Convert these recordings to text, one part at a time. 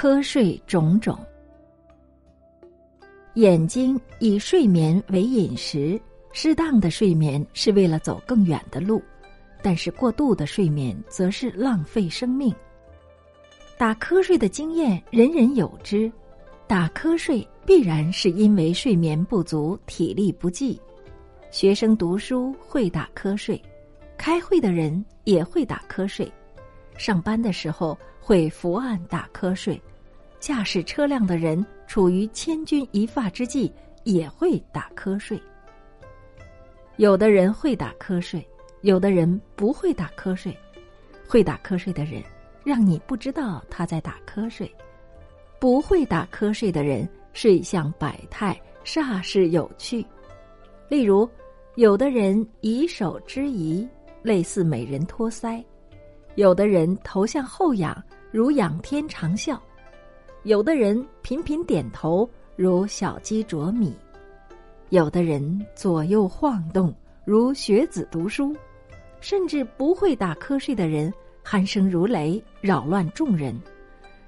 瞌睡种种。眼睛以睡眠为饮食，适当的睡眠是为了走更远的路，但是过度的睡眠则是浪费生命。打瞌睡的经验人人有之，打瞌睡必然是因为睡眠不足、体力不济。学生读书会打瞌睡，开会的人也会打瞌睡，上班的时候会伏案打瞌睡。驾驶车辆的人处于千钧一发之际，也会打瞌睡。有的人会打瞌睡，有的人不会打瞌睡。会打瞌睡的人，让你不知道他在打瞌睡；不会打瞌睡的人，睡相百态，煞是有趣。例如，有的人以手之仪，类似美人托腮；有的人头向后仰，如仰天长啸。有的人频频点头，如小鸡啄米；有的人左右晃动，如学子读书；甚至不会打瞌睡的人，鼾声如雷，扰乱众人。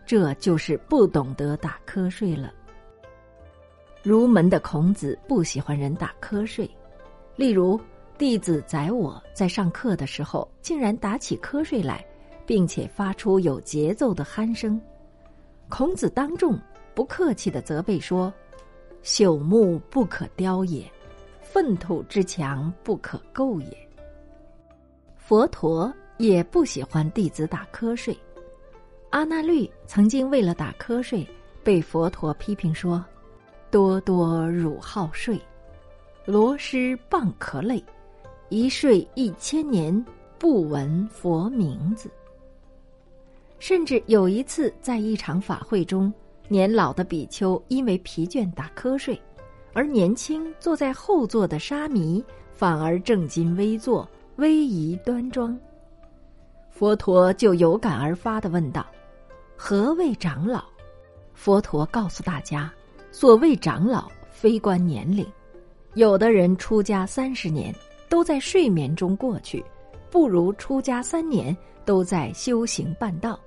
这就是不懂得打瞌睡了。儒门的孔子不喜欢人打瞌睡，例如弟子宰我在上课的时候，竟然打起瞌睡来，并且发出有节奏的鼾声。孔子当众不客气的责备说：“朽木不可雕也，粪土之墙不可构也。”佛陀也不喜欢弟子打瞌睡。阿那律曾经为了打瞌睡，被佛陀批评说：“多多汝好睡，罗师蚌壳类，一睡一千年，不闻佛名字。”甚至有一次，在一场法会中，年老的比丘因为疲倦打瞌睡，而年轻坐在后座的沙弥反而正襟危坐、威仪端庄。佛陀就有感而发的问道：“何谓长老？”佛陀告诉大家：“所谓长老，非关年龄。有的人出家三十年都在睡眠中过去，不如出家三年都在修行办道。”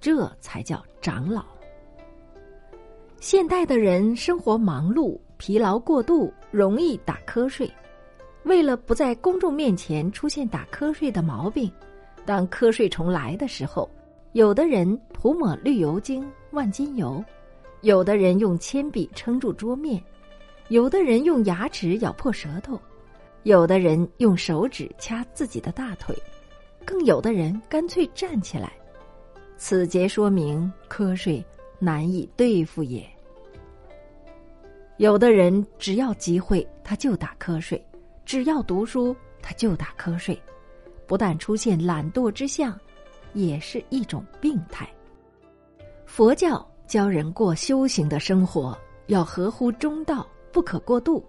这才叫长老。现代的人生活忙碌，疲劳过度，容易打瞌睡。为了不在公众面前出现打瞌睡的毛病，当瞌睡虫来的时候，有的人涂抹绿油精、万金油，有的人用铅笔撑住桌面，有的人用牙齿咬破舌头，有的人用手指掐自己的大腿，更有的人干脆站起来。此节说明瞌睡难以对付也。有的人只要集会他就打瞌睡，只要读书他就打瞌睡，不但出现懒惰之相，也是一种病态。佛教教人过修行的生活，要合乎中道，不可过度。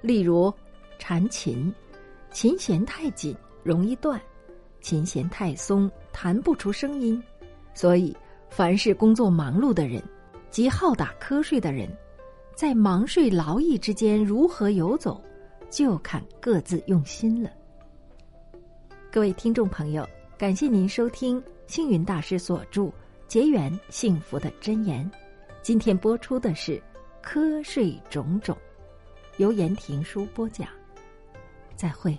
例如，弹琴，琴弦太紧容易断，琴弦太松弹不出声音。所以，凡是工作忙碌的人，及好打瞌睡的人，在忙睡劳逸之间如何游走，就看各自用心了。各位听众朋友，感谢您收听星云大师所著《结缘幸福的真言》，今天播出的是瞌睡种种，由言庭书播讲，再会。